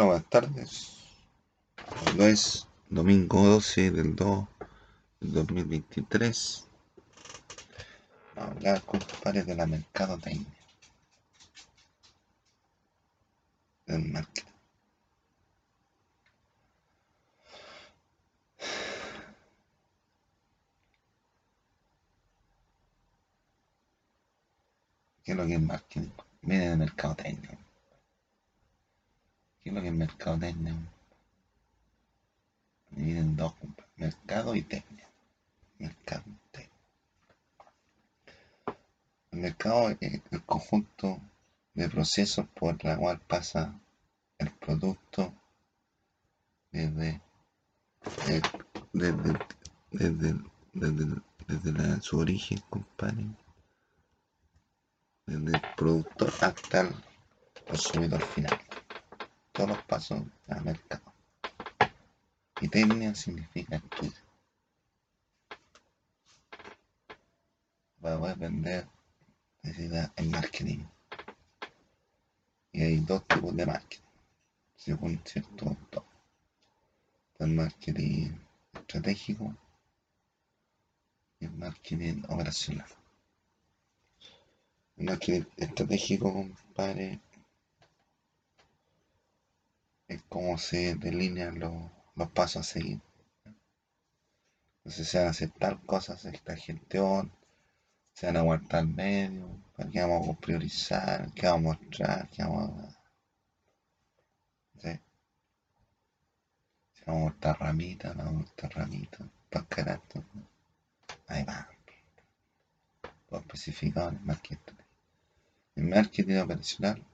Bueno, buenas tardes. Hoy es domingo 12 del 2 del 2023. Vamos a hablar, compadre, de la mercadotecnia. Del marketing. ¿Qué es lo que es marketing? Viene de mercadotecnia. ¿Qué es lo que es mercadotecnia? Vienen dos, compadre. Mercado y técnica. Mercado técnica. El mercado es el conjunto de procesos por la cual pasa el producto desde, eh, desde, desde, desde, desde su origen, compadre, desde el productor hasta el consumidor final. Todos los pasos al mercado. Y técnica significa estudio. Para poder vender necesita el marketing. Y hay dos tipos de marketing, según cierto autor. El marketing estratégico y el marketing operacional. El marketing estratégico, compadre, es cómo se delinean los, los pasos a seguir. Entonces se van a hacer tal cosa, esta gestión, se van a guardar medios, para qué vamos a priorizar, qué vamos a mostrar, qué vamos a... ¿sí? Si vamos a mostrar ramitas, no vamos a mostrar ramitas, para carácter. Ahí va. Todo especificado en el marketing. El marketing operacional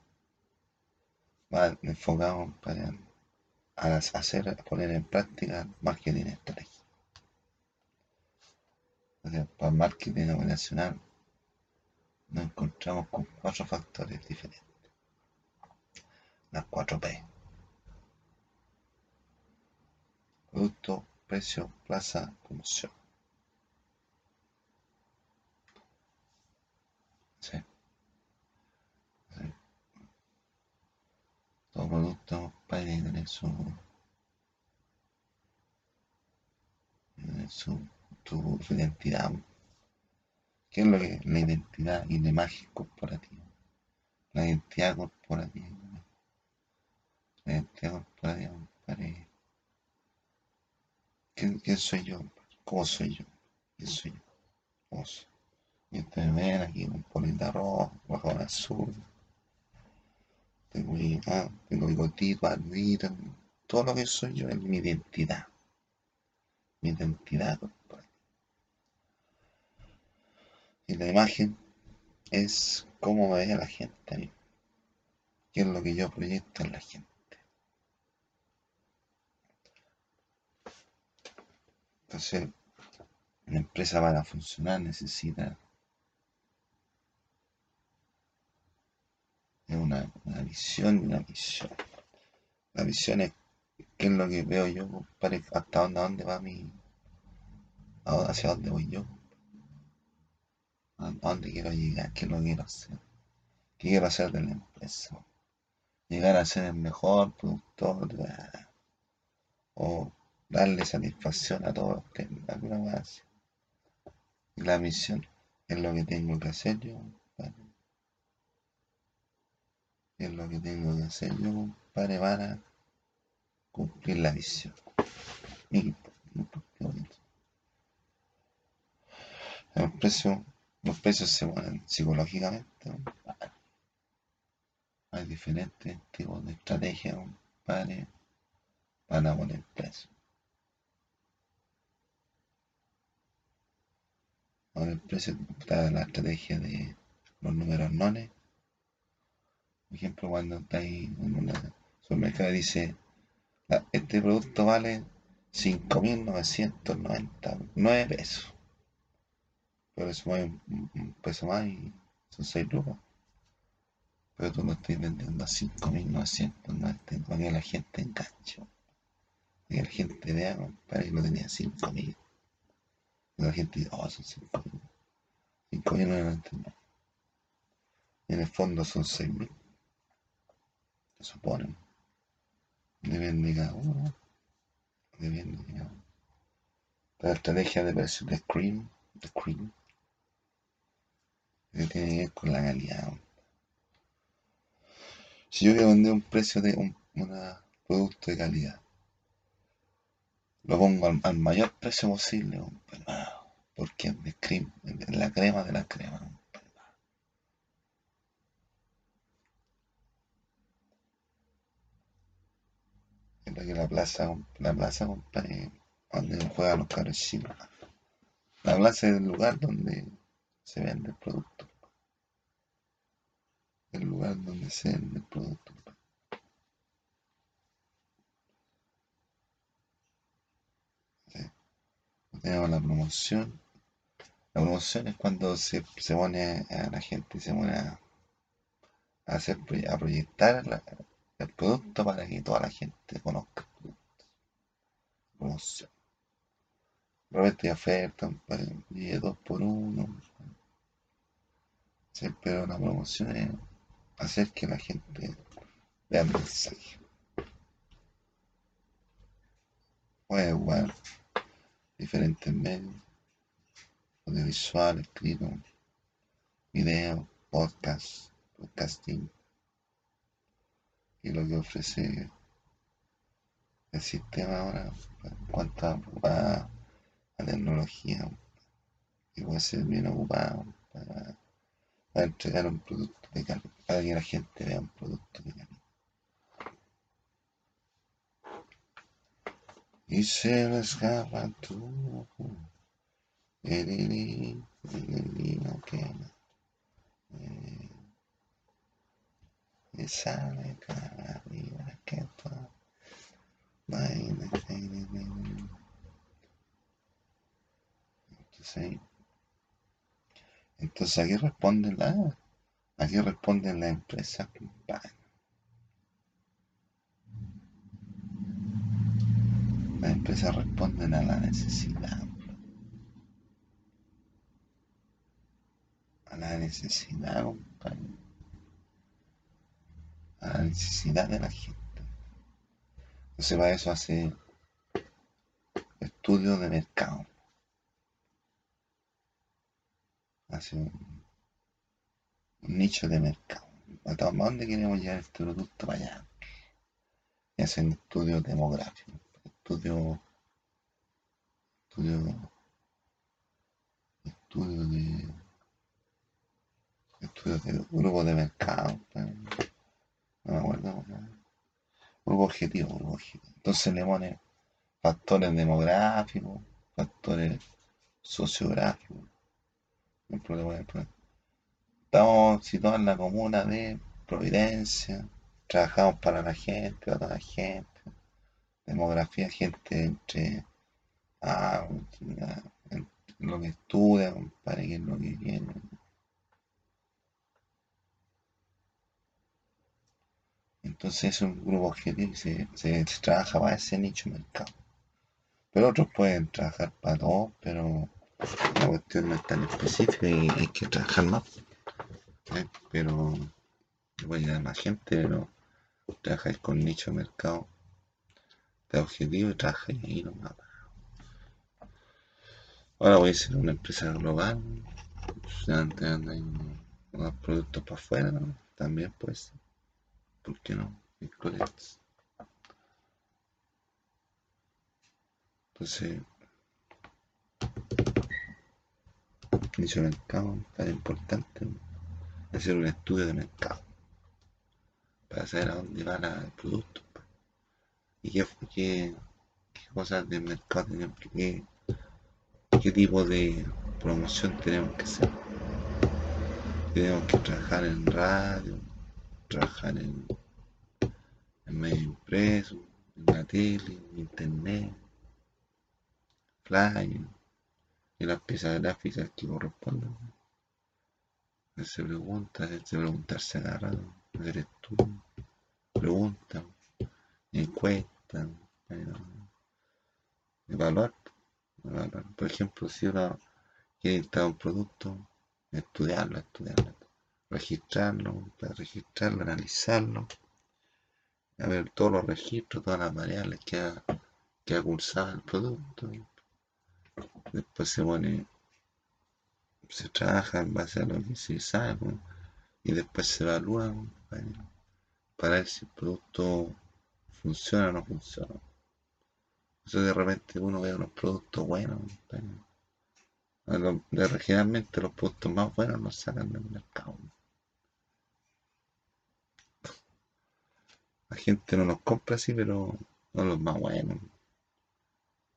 va enfocado para a hacer, poner en práctica marketing estratégico. Para el marketing operacional nos encontramos con cuatro factores diferentes. Las cuatro P. Producto, precio, plaza, promoción. Todo producto puede tener su, tener su, tu- su identidad. ¿Qué es lo que la identidad y la imagen corporativa? La identidad corporativa. La identidad corporativa. ¿Quién, soy yo? ¿Cómo soy yo? ¿Quién soy yo? ¿Cómo soy? Y ustedes ven aquí con polita roja, roja azul. Tengo ah, tengo bigotito. Todo lo que soy yo es mi identidad. Mi identidad. Y la imagen es cómo me ve la gente a. ¿Qué es lo que yo proyecto en la gente? Entonces, una empresa para funcionar necesita una, una visión y una misión. La visión es qué es lo que veo yo, compadre, hasta dónde, va mi. hacia dónde voy yo, a dónde quiero llegar, qué es lo que quiero hacer, qué quiero hacer de la empresa. Llegar a ser el mejor productor o darle satisfacción a todos los que la misión es lo que tengo que hacer yo, lo que tengo que hacer yo, compadre, para cumplir la visión. Bonito. Los precios, los precios se ponen psicológicamente, compadre. Hay diferentes tipos de estrategias, compadre, para poner precios. Ahora el precio está la estrategia de los números nones. Por ejemplo, cuando estáis en un supermercado dice, "Ah, este producto vale 5.999 pesos. Pero eso mueve un, peso más y son 6 lucas. Pero tú lo estás vendiendo a 5.999 para que la gente enganche. Para que la gente vea, para que lo tenía 5.000. Y la gente dice, oh, son 5.000. 5.999. Y en el fondo son 6.000. Se suponen. Depende de cada uno. Depende de cada uno. La estrategia de precios de Cream, de Cream, que tiene que ver con la calidad. Si yo voy a vender un precio de un producto de calidad, lo pongo al, mayor precio posible, porque es de cream, es la crema de la crema. Que la plaza, la plaza, donde juegan los chinos. La plaza es el lugar donde se vende el producto. El lugar donde se vende el producto. Tenemos la promoción. La promoción es cuando se, se pone a la gente, se pone a, hacer, a proyectar el producto para que toda la gente conozca el producto. Promoción. Realmente oferta, y dos por uno. Sí, pero la promoción es hacer que la gente vea el mensaje. Puede jugar diferentes medios, audiovisual, escrito, video, podcast, podcasting y lo que ofrece el sistema ahora en cuanto a, la tecnología y puede ser bien ocupado para, entregar un producto de calidad, para que la gente vea un producto de. Y se el. Y sale cada día que todo. Entonces, entonces aquí responden la, aquí responden la empresa, Las empresas responden a la necesidad. A la necesidad, compadre. A la necesidad de la gente. Entonces para eso hace estudios de mercado. Hace un, nicho de mercado. ¿A dónde queremos llevar este producto para allá? Y hacen estudios demográficos estudio, estudio, estudio de, estudio de grupo de mercado, acuerdo, objetivo. Entonces le pone factores demográficos, factores sociográficos. Estamos situados en la comuna de Providencia, trabajamos para la gente, para la gente demografía, gente entre ah, lo que estudia, para qué es lo que viene. Entonces es un grupo objetivo y se, se, trabaja para ese nicho mercado. Pero otros pueden trabajar para todos, pero la cuestión no es tan específica y hay que trabajar más. ¿eh? Pero voy a más gente, pero trabajáis con nicho mercado de objetivo y trabaja ahí nomás. Ahora voy a ser una empresa global, unos productos para afuera, también pues, ¿por qué no? Entonces, nicho de mercado, tan importante, hacer un estudio de mercado para saber a dónde va el producto y qué, qué, cosas de mercado tenemos que, qué tipo de promoción tenemos que hacer. Tenemos que trabajar en radio, trabajar en, en medio impreso, en la tele, en internet, flyer y las piezas gráficas que corresponden. Se pregunta, se preguntarse agarrado, hacer estudio, pregunta, encuesta evaluar, Por ejemplo, si uno quiere instalar un producto, estudiarlo, estudiarlo, registrarlo, para registrarlo, analizarlo a ver todos los registros, todas las variables que ha, que ha cursado el producto. Después se pone, se trabaja en base a lo que se sabe y después se evalúa para, ver si el producto funciona o no funciona. Eso de repente uno ve unos productos buenos. Generalmente los productos más buenos los sacan del mercado. La gente no los compra así, pero son los más buenos.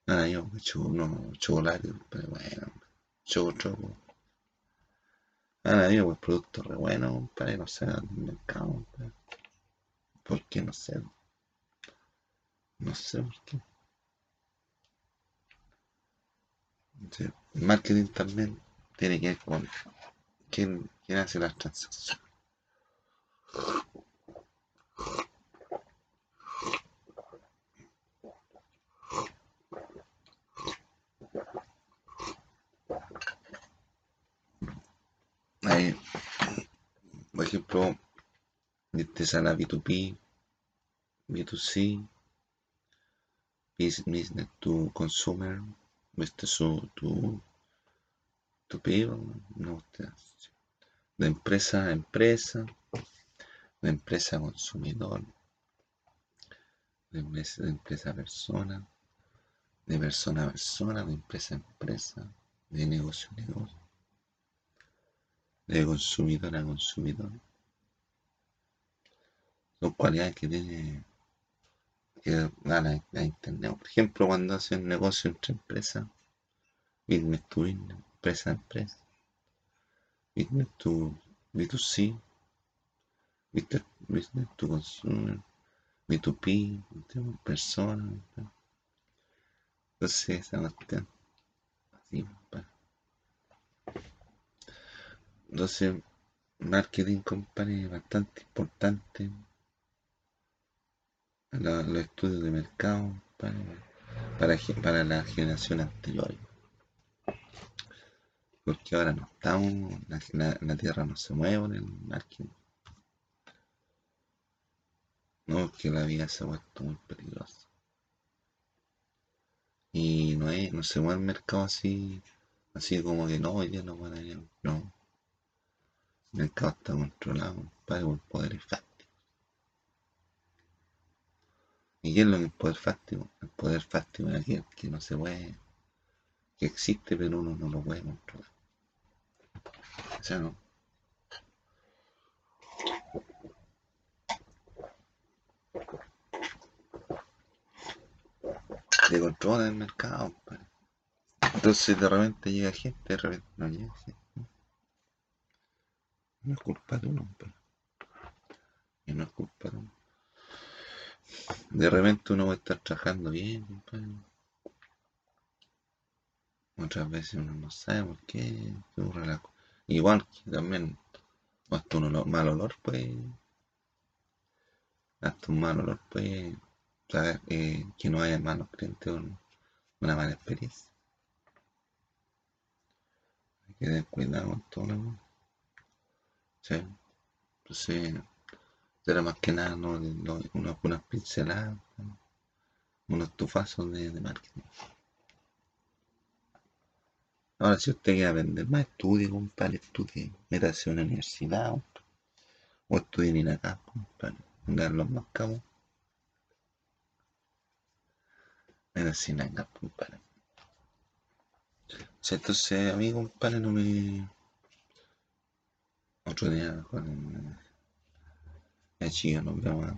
Ah, yo unos chocolates, pero bueno, choco. Ah, yo pues productos re buenos, compadre, no sé, del mercado, ¿Por qué? No sé. No sé por qué. el marketing también tiene que ver con quién, quién hace las transacciones. Por ejemplo, este sala B2B, B2C, business to consumer, este su, tu, tu no, de empresa a empresa, de empresa a consumidor, de empresa, de empresa a persona, de persona a persona, de empresa a empresa, de negocio a negocio de consumidor a consumidor. Son cualidades que tiene que dan a, Internet. Por ejemplo, cuando hacen negocio entre empresas, business to business, empresa a empresa, business to B2C, business to consumer, B2P, personas. Entonces, esa cuestión. Así, para entonces, marketing company es bastante importante. los estudios de mercado para, para, la generación anterior. Porque ahora no estamos, la, tierra no se mueve en el marketing. No, que la vida se ha vuelto muy peligrosa. Y no, es, no se mueve el mercado así, así como que no, hoy día no van a ir. No. El mercado está controlado por poderes fácticos. ¿Y qué es lo que es poder fáctico? El poder fáctico es aquel que no se puede, que existe pero uno no lo puede controlar. O sea, no. De controla el mercado. Entonces de repente llega gente, de repente no llega gente. No es culpa de uno, pero. Y no es culpa de uno. De repente uno va a estar trabajando bien, compadre. Otras veces uno no sabe por qué. Igual que también, hasta un mal olor, pues. Hasta un mal olor, pues. Saber eh, que no haya malos clientes o una mala experiencia. Hay que tener cuidado con todo lo Sí. Entonces, era más que nada ¿no? unas, unas pinceladas, unos tufazos de, marketing. Ahora, si usted quiere aprender más, estudie, compadre, estudie, métase a una universidad, o estudie en acá, compadre, dar los más cabos. Métase en acá, compadre. entonces, a mí, compadre, no me otro día con el chico nos vemos